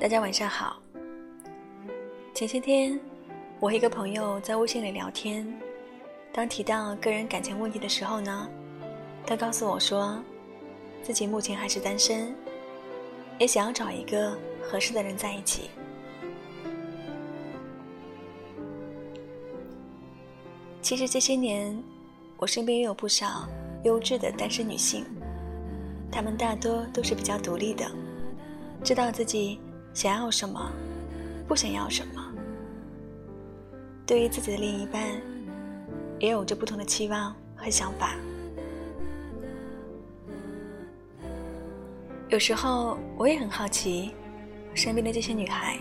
大家晚上好。前些天，我和一个朋友在微信里聊天，当提到个人感情问题的时候呢，他告诉我说，自己目前还是单身，也想要找一个合适的人在一起。其实这些年，我身边也有不少优质的单身女性，她们大多都是比较独立的。知道自己想要什么，不想要什么。对于自己的另一半，也有着不同的期望和想法。有时候我也很好奇，身边的这些女孩，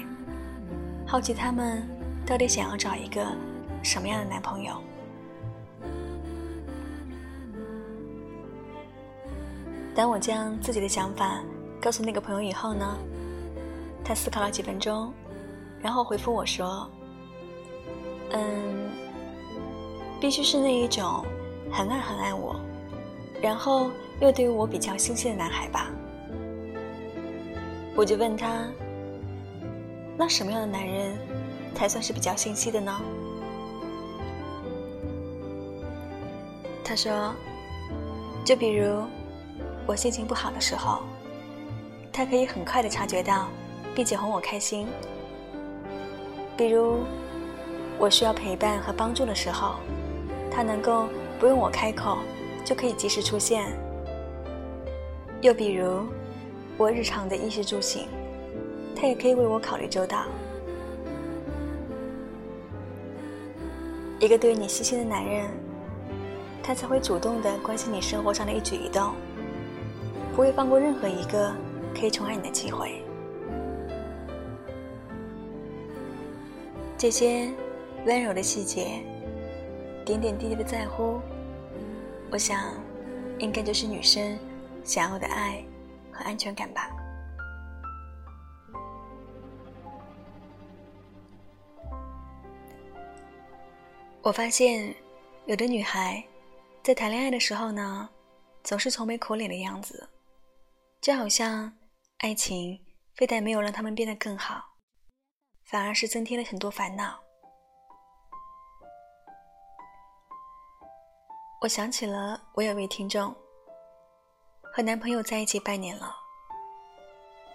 好奇她们到底想要找一个什么样的男朋友。当我将自己的想法。告诉那个朋友以后呢，他思考了几分钟，然后回复我说：“嗯，必须是那一种很爱很爱我，然后又对我比较心细的男孩吧。”我就问他：“那什么样的男人才算是比较心细的呢？”他说：“就比如我心情不好的时候。”他可以很快的察觉到，并且哄我开心。比如，我需要陪伴和帮助的时候，他能够不用我开口就可以及时出现。又比如，我日常的衣食住行，他也可以为我考虑周到。一个对你细心的男人，他才会主动的关心你生活上的一举一动，不会放过任何一个。可以宠爱你的机会，这些温柔的细节，点点滴滴的在乎，我想，应该就是女生想要的爱和安全感吧。我发现，有的女孩在谈恋爱的时候呢，总是愁眉苦脸的样子，就好像。爱情非但没有让他们变得更好，反而是增添了很多烦恼。我想起了我有位听众，和男朋友在一起半年了，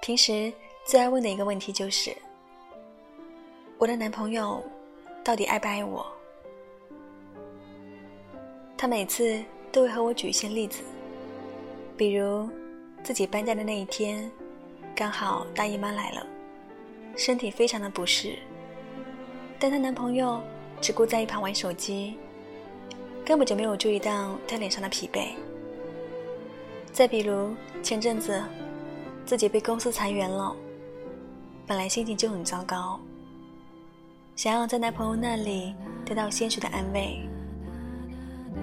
平时最爱问的一个问题就是：我的男朋友到底爱不爱我？他每次都会和我举一些例子，比如自己搬家的那一天。刚好大姨妈来了，身体非常的不适，但她男朋友只顾在一旁玩手机，根本就没有注意到她脸上的疲惫。再比如前阵子自己被公司裁员了，本来心情就很糟糕，想要在男朋友那里得到些许的安慰，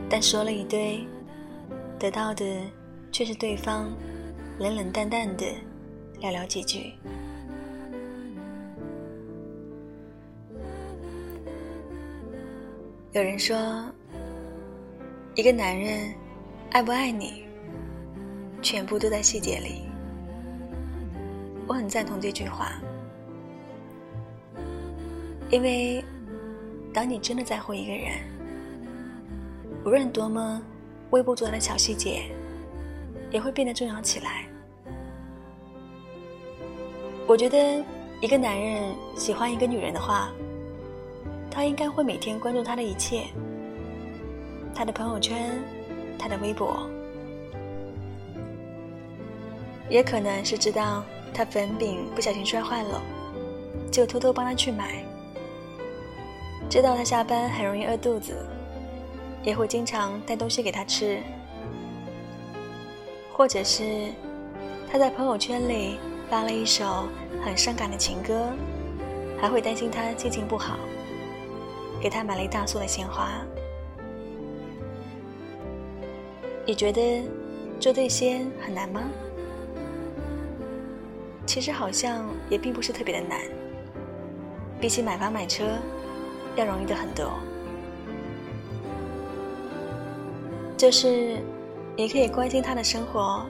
但说了一堆，得到的却是对方冷冷淡淡的。聊聊几句。有人说，一个男人爱不爱你，全部都在细节里。我很赞同这句话，因为当你真的在乎一个人，无论多么微不足道的小细节，也会变得重要起来。我觉得，一个男人喜欢一个女人的话，他应该会每天关注他的一切，他的朋友圈，他的微博，也可能是知道他粉饼不小心摔坏了，就偷偷帮他去买；知道他下班很容易饿肚子，也会经常带东西给他吃；或者是他在朋友圈里。发了一首很伤感的情歌，还会担心他心情不好，给他买了一大束的鲜花。你觉得做这些很难吗？其实好像也并不是特别的难，比起买房买车，要容易的很多。就是你可以关心他的生活，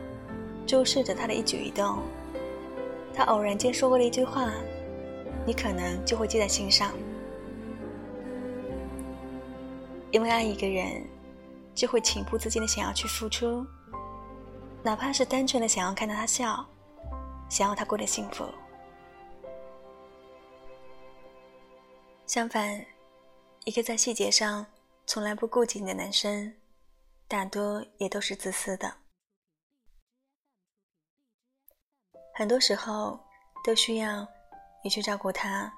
注视着他的一举一动。他偶然间说过的一句话，你可能就会记在心上。因为爱一个人，就会情不自禁的想要去付出，哪怕是单纯的想要看到他笑，想要他过得幸福。相反，一个在细节上从来不顾及你的男生，大多也都是自私的。很多时候都需要你去照顾他，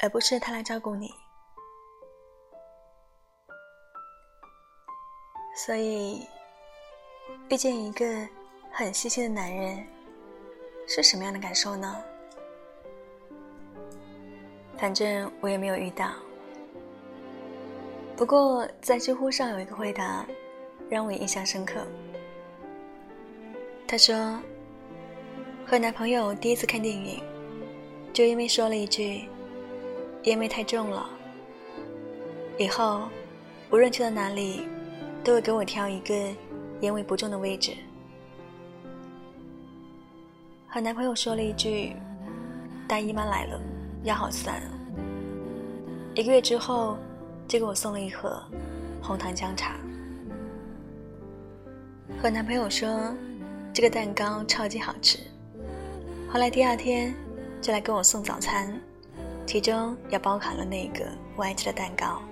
而不是他来照顾你。所以，遇见一个很细心的男人，是什么样的感受呢？反正我也没有遇到。不过在知乎上有一个回答，让我印象深刻。他说，和男朋友第一次看电影，就因为说了一句“烟味太重了”，以后无论去到哪里，都会给我挑一个烟味不重的位置。和男朋友说了一句“大姨妈来了”。腰好酸。一个月之后，就给我送了一盒红糖姜茶。和男朋友说，这个蛋糕超级好吃。后来第二天就来给我送早餐，其中也包含了那个我爱吃的蛋糕。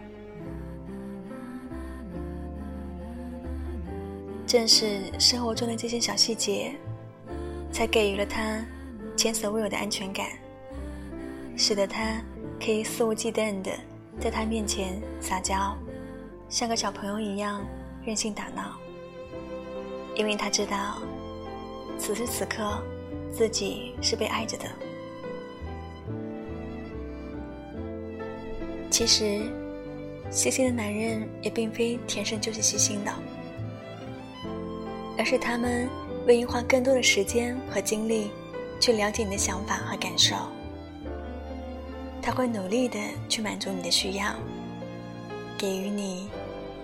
正是生活中的这些小细节，才给予了他前所未有的安全感。使得他可以肆无忌惮地在他面前撒娇，像个小朋友一样任性打闹。因为他知道，此时此刻自己是被爱着的。其实，细心的男人也并非天生就是细心的，而是他们愿意花更多的时间和精力去了解你的想法和感受。他会努力的去满足你的需要，给予你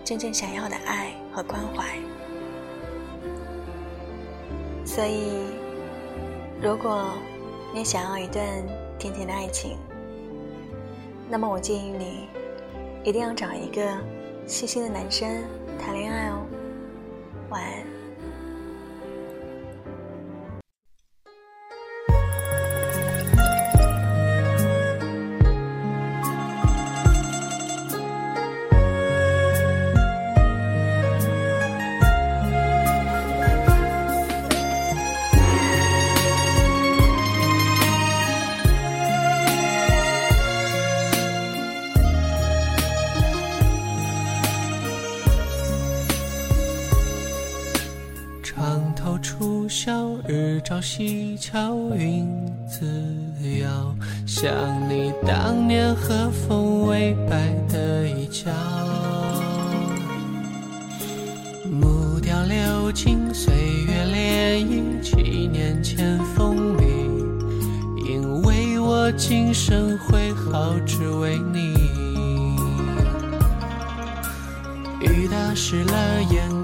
真正想要的爱和关怀。所以，如果你想要一段甜甜的爱情，那么我建议你一定要找一个细心的男生谈恋爱哦。日照西桥云自遥，想你当年和风微摆的衣角。木雕流金，岁月涟漪，七年前风靡，因为我今生挥毫，只为你。雨打湿了眼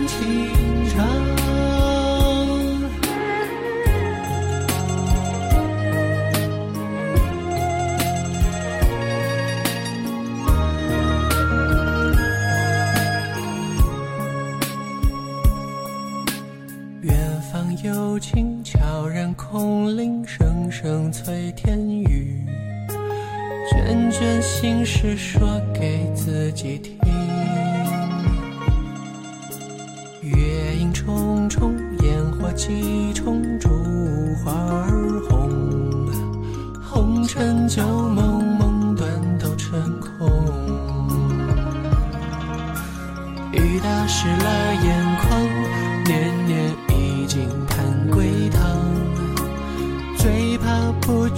幽情悄然空灵，声声催天雨。卷卷心事说给自己听。月影重重，烟火几重，烛花儿红。红尘旧梦，梦断都成空。雨打湿了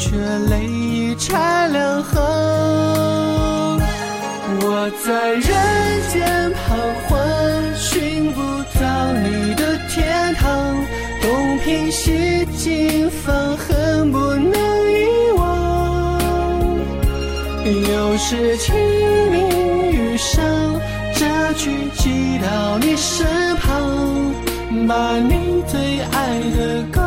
却泪已拆两行。我在人间彷徨，寻不到你的天堂，东拼西凑，放恨不能遗忘。又是清明雨上，这句寄到你身旁，把你最爱的歌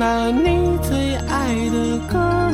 把你最爱的歌。